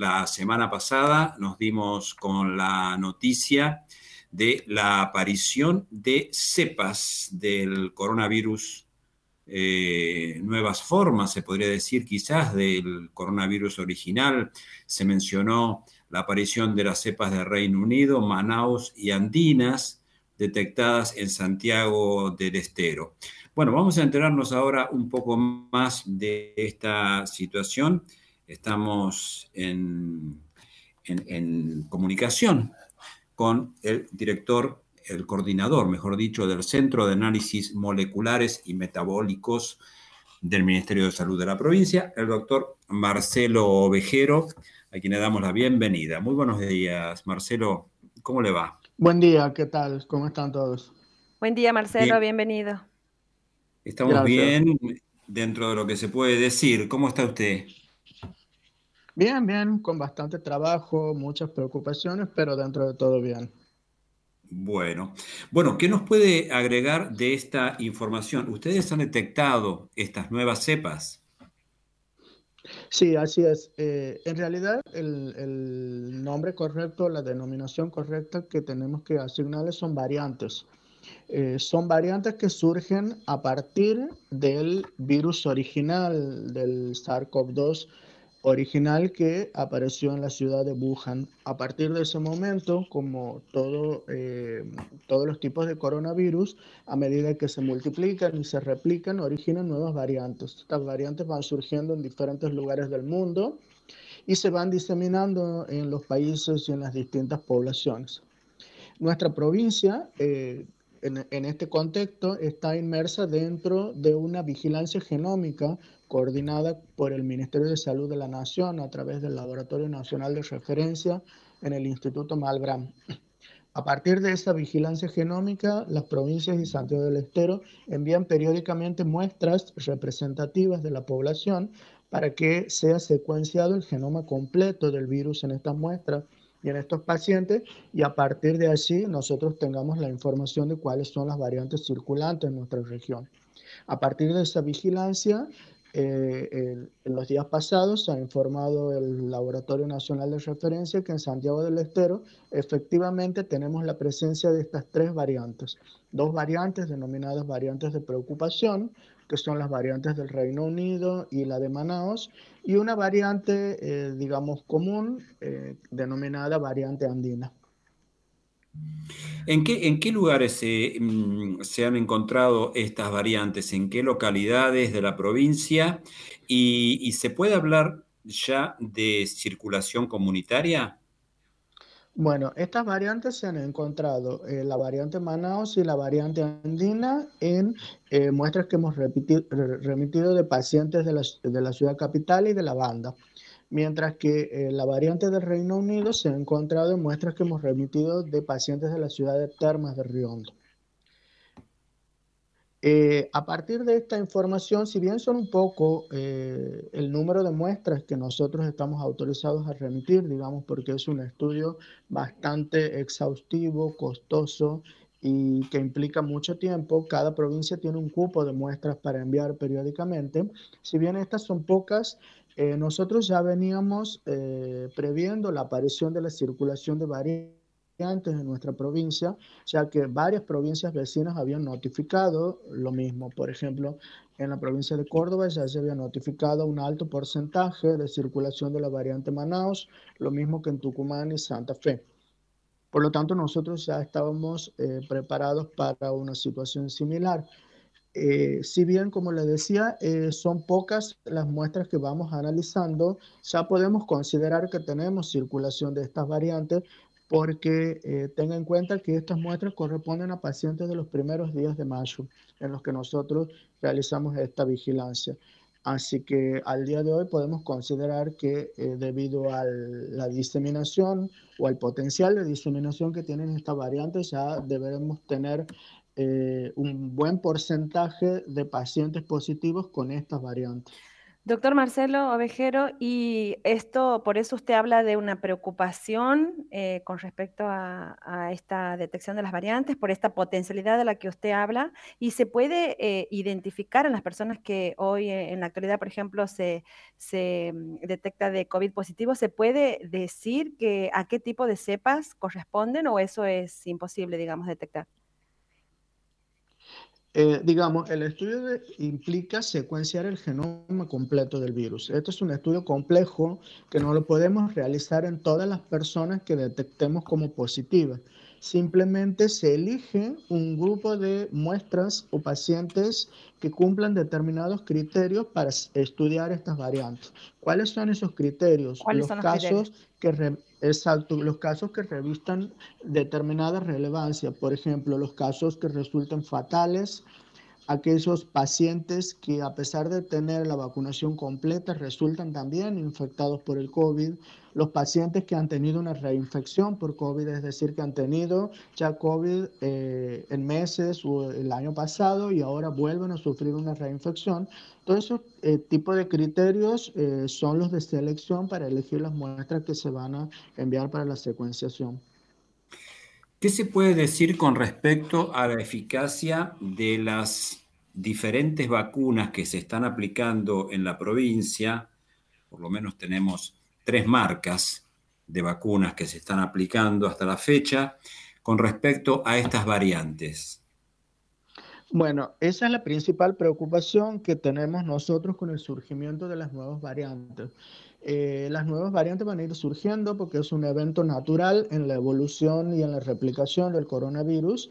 la semana pasada nos dimos con la noticia de la aparición de cepas del coronavirus, eh, nuevas formas, se podría decir quizás, del coronavirus original. Se mencionó la aparición de las cepas de Reino Unido, Manaus y Andinas, detectadas en Santiago del Estero. Bueno, vamos a enterarnos ahora un poco más de esta situación. Estamos en, en, comunicación con el director, el coordinador, mejor dicho, del Centro de Análisis Moleculares y Metabólicos del Ministerio de Salud de la provincia, el doctor Marcelo Ovejero, a quien le damos la bienvenida. Muy buenos días, Marcelo. ¿Cómo le va? Buen día, ¿qué tal? ¿Cómo están todos? Buen día, Marcelo, bienvenido. Estamos bien dentro de lo que se puede decir. ¿Cómo está usted? Bien, bien, con bastante trabajo, muchas preocupaciones, pero dentro de todo bien. Bueno, bueno, ¿qué nos puede agregar de esta información? ¿Ustedes han detectado estas nuevas cepas? Sí, así es. Eh, en realidad, el, nombre correcto, la denominación correcta que tenemos que asignarle son variantes. Eh, son variantes que surgen a partir del virus original del SARS-CoV-2 original que apareció en la ciudad de Wuhan. A partir de ese momento, como todo, eh, todos los tipos de coronavirus, a medida que se multiplican y se replican, originan nuevas variantes. Estas variantes van surgiendo en diferentes lugares del mundo y se van diseminando en los países y en las distintas poblaciones. Nuestra provincia, eh, en, en, este contexto, está inmersa dentro de una vigilancia genómica coordinada por el Ministerio de Salud de la Nación a través del Laboratorio Nacional de Referencia en el Instituto Malbrán. A partir de esa vigilancia genómica, las provincias y Santiago del Estero envían periódicamente muestras representativas de la población para que sea secuenciado el genoma completo del virus en estas muestras y en estos pacientes y a partir de allí nosotros tengamos la información de cuáles son las variantes circulantes en nuestra región. A partir de esa vigilancia, eh, en los días pasados se ha informado el Laboratorio Nacional de Referencia que en Santiago del Estero efectivamente tenemos la presencia de estas tres variantes. Dos variantes denominadas variantes de preocupación, que son las variantes del Reino Unido y la de Manaus, y una variante, eh, digamos, común, eh, denominada variante andina. ¿En qué, lugares mm, se, han encontrado estas variantes? ¿En qué localidades de la provincia? ¿Y, se puede hablar ya de circulación comunitaria? Bueno, estas variantes se han encontrado, eh, la variante Manaus y la variante andina, en eh, muestras que hemos remitido de pacientes de la ciudad capital y de la banda mientras que eh, la variante del Reino Unido se ha encontrado en muestras que hemos remitido de pacientes de la ciudad de Termas de Riondo. Eh, a partir de esta información, si bien son un poco eh, el número de muestras que nosotros estamos autorizados a remitir, digamos, porque es un estudio bastante exhaustivo, costoso y que implica mucho tiempo, cada provincia tiene un cupo de muestras para enviar periódicamente. Si bien estas son pocas, eh, nosotros ya veníamos eh, previendo la aparición de la circulación de variantes en nuestra provincia, ya que varias provincias vecinas habían notificado lo mismo. Por ejemplo, en la provincia de Córdoba ya se había notificado un alto porcentaje de circulación de la variante Manaus, lo mismo que en Tucumán y Santa Fe. Por lo tanto, nosotros ya estábamos eh, preparados para una situación similar. Eh, si bien, como les decía, eh, son pocas las muestras que vamos analizando, ya podemos considerar que tenemos circulación de estas variantes porque eh, tenga en cuenta que estas muestras corresponden a pacientes de los primeros días de mayo en los que nosotros realizamos esta vigilancia. Así que al día de hoy podemos considerar que debido a la diseminación o al potencial de diseminación que tienen estas variantes, ya deberemos tener eh, un buen porcentaje de pacientes positivos con estas variantes. Doctor Marcelo Ovejero, y esto, por eso usted habla de una preocupación eh, con respecto a, esta detección de las variantes, por esta potencialidad de la que usted habla, y se puede eh, identificar en las personas que hoy en la actualidad, por ejemplo, se, se mm, detecta de COVID positivo, ¿se puede decir que a qué tipo de cepas corresponden o eso es imposible, digamos, detectar? Eh, digamos, el estudio implica secuenciar el genoma completo del virus. Este es un estudio complejo que no lo podemos realizar en todas las personas que detectemos como positivas. Simplemente se elige un grupo de muestras o pacientes que cumplan determinados criterios para estudiar estas variantes. ¿Cuáles son esos criterios? los, casos que exacto, los casos que revistan determinada relevancia, por ejemplo, los casos que resulten fatales, aquellos pacientes que a pesar de tener la vacunación completa resultan también infectados por el COVID, los pacientes que han tenido una reinfección por COVID, es decir, que han tenido ya COVID eh, en meses o el año pasado y ahora vuelven a sufrir una reinfección. Todos esos eh, tipos de criterios eh, son los de selección para elegir las muestras que se van a enviar para la secuenciación. ¿Qué se puede decir con respecto a la eficacia de las diferentes vacunas que se están aplicando en la provincia? Por lo menos tenemos tres marcas de vacunas que se están aplicando hasta la fecha con respecto a estas variantes. Bueno, esa es la principal preocupación que tenemos nosotros con el surgimiento de las nuevas variantes. Eh, las nuevas variantes van a ir surgiendo porque es un evento natural en la evolución y en la replicación del coronavirus,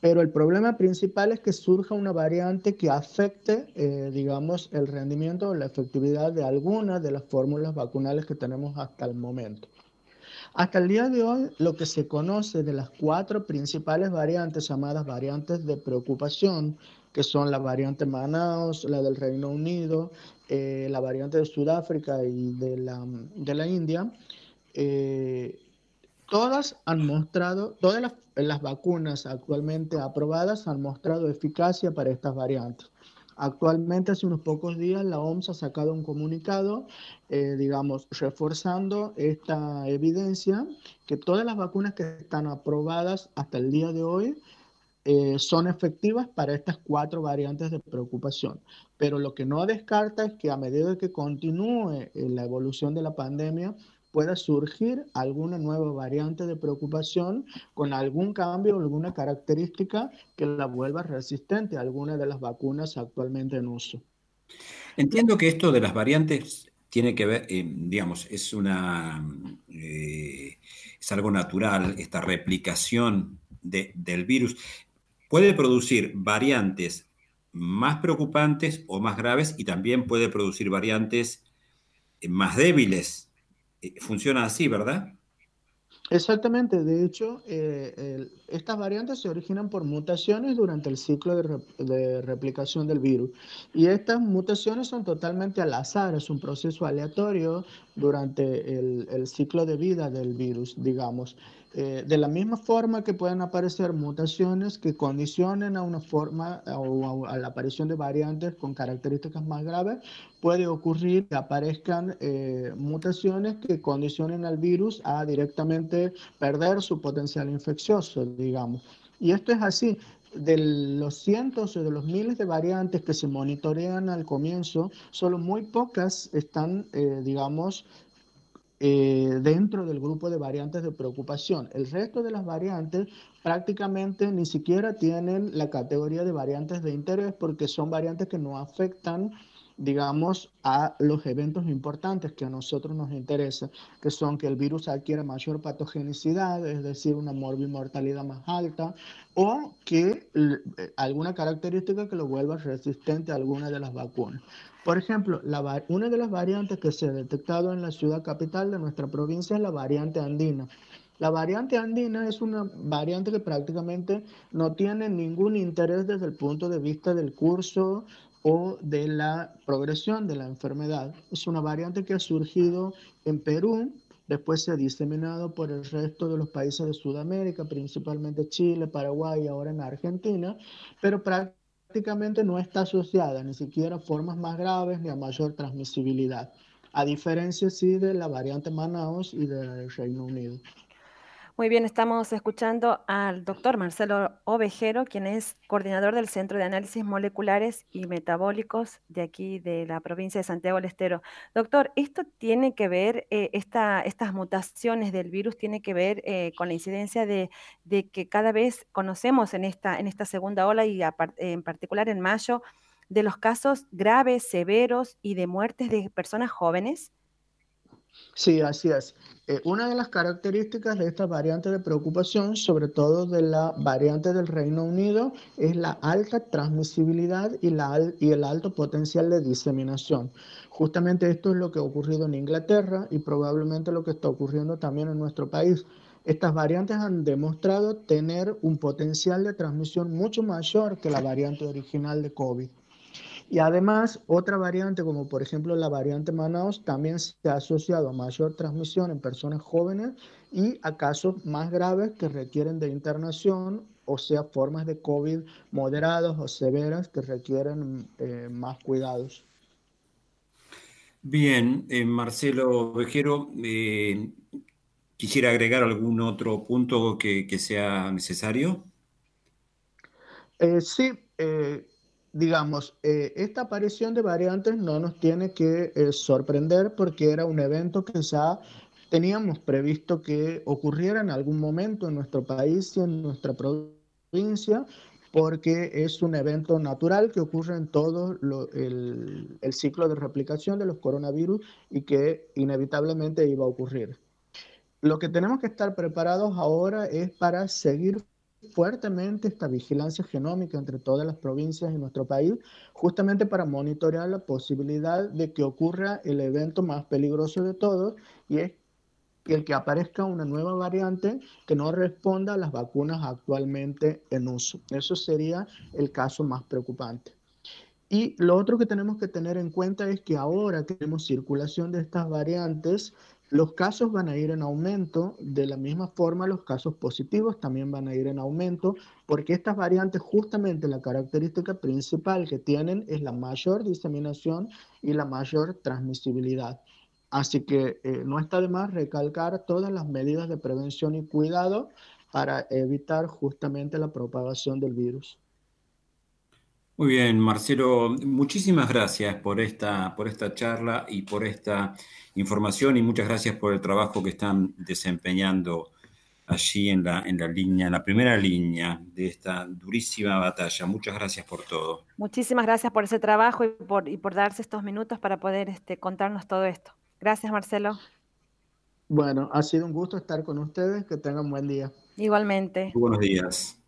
pero el problema principal es que surja una variante que afecte, eh, digamos, el rendimiento o la efectividad de algunas de las fórmulas vacunales que tenemos hasta el momento. Hasta el día de hoy, lo que se conoce de las cuatro principales variantes llamadas variantes de preocupación, que son la variante Manaus, la del Reino Unido, eh, la variante de Sudáfrica y de la, de la India, eh, todas han mostrado, todas las, las, vacunas actualmente aprobadas han mostrado eficacia para estas variantes. Actualmente, hace unos pocos días, la OMS ha sacado un comunicado, eh, digamos, reforzando esta evidencia que todas las vacunas que están aprobadas hasta el día de hoy eh, son efectivas para estas cuatro variantes de preocupación. Pero lo que no descarta es que a medida que continúe eh, la evolución de la pandemia, pueda surgir alguna nueva variante de preocupación con algún cambio o alguna característica que la vuelva resistente a alguna de las vacunas actualmente en uso. Entiendo que esto de las variantes tiene que ver, eh, digamos, es una es algo natural, esta replicación del virus puede producir variantes más preocupantes o más graves y también puede producir variantes eh, más débiles. Eh, funciona así, ¿verdad? Exactamente, de hecho, eh, estas variantes se originan por mutaciones durante el ciclo de, replicación del virus. Y estas mutaciones son totalmente al azar, es un proceso aleatorio durante el, ciclo de vida del virus, digamos. Eh, de la misma forma que pueden aparecer mutaciones que condicionen a una forma o a, la aparición de variantes con características más graves, puede ocurrir que aparezcan eh, mutaciones que condicionen al virus a directamente perder su potencial infeccioso, digamos. Y esto es así. De los cientos o de los miles de variantes que se monitorean al comienzo, solo muy pocas están, eh, digamos, eh, dentro del grupo de variantes de preocupación. El resto de las variantes prácticamente ni siquiera tienen la categoría de variantes de interés porque son variantes que no afectan digamos, a los eventos importantes que a nosotros nos interesan, que son que el virus adquiera mayor patogenicidad, es decir, una morbimortalidad más alta, o que eh, alguna característica que lo vuelva resistente a alguna de las vacunas. Por ejemplo, la, una de las variantes que se ha detectado en la ciudad capital de nuestra provincia es la variante andina. La variante andina es una variante que prácticamente no tiene ningún interés desde el punto de vista del curso o de la progresión de la enfermedad. Es una variante que ha surgido en Perú, después se ha diseminado por el resto de los países de Sudamérica, principalmente Chile, Paraguay y ahora en Argentina, pero prácticamente no está asociada ni siquiera a formas más graves ni a mayor transmisibilidad, a diferencia sí de la variante Manaus y del Reino Unido. Muy bien, estamos escuchando al doctor Marcelo Ovejero, quien es coordinador del Centro de Análisis Moleculares y Metabólicos de aquí de la provincia de Santiago del Estero. Doctor, ¿esto tiene que ver, eh, estas mutaciones del virus tiene que ver eh, con la incidencia de, que cada vez conocemos en esta, en esta segunda ola y en particular en mayo de los casos graves, severos y de muertes de personas jóvenes? Sí, así es. Eh, una de las características de esta variante de preocupación, sobre todo de la variante del Reino Unido, es la alta transmisibilidad y, la, y el alto potencial de diseminación. Justamente esto es lo que ha ocurrido en Inglaterra y probablemente lo que está ocurriendo también en nuestro país. Estas variantes han demostrado tener un potencial de transmisión mucho mayor que la variante original de COVID. Y además, otra variante, como por ejemplo la variante Manaus, también se ha asociado a mayor transmisión en personas jóvenes y a casos más graves que requieren de internación, o sea, formas de COVID moderados o severas que requieren eh, más cuidados. Bien, eh, Marcelo Vejero, eh, ¿quisiera agregar algún otro punto que, que sea necesario? sí, digamos, eh, esta aparición de variantes no nos tiene que eh, sorprender porque era un evento que ya teníamos previsto que ocurriera en algún momento en nuestro país y en nuestra provincia, porque es un evento natural que ocurre en todo el, el ciclo de replicación de los coronavirus y que inevitablemente iba a ocurrir. Lo que tenemos que estar preparados ahora es para seguir fuertemente esta vigilancia genómica entre todas las provincias y nuestro país, justamente para monitorear la posibilidad de que ocurra el evento más peligroso de todos y es el que aparezca una nueva variante que no responda a las vacunas actualmente en uso. Eso sería el caso más preocupante. Y lo otro que tenemos que tener en cuenta es que ahora tenemos circulación de estas variantes los casos van a ir en aumento, de la misma forma los casos positivos también van a ir en aumento, porque estas variantes justamente la característica principal que tienen es la mayor diseminación y la mayor transmisibilidad. Así que eh, no está de más recalcar todas las medidas de prevención y cuidado para evitar justamente la propagación del virus. Muy bien, Marcelo, muchísimas gracias por esta, por esta charla y por esta información y muchas gracias por el trabajo que están desempeñando allí en la, en la línea, en la primera línea de esta durísima batalla. Muchas gracias por todo. Muchísimas gracias por ese trabajo y por, y por darse estos minutos para poder este, contarnos todo esto. Gracias, Marcelo. Bueno, ha sido un gusto estar con ustedes. Que tengan buen día. Igualmente. buenos días.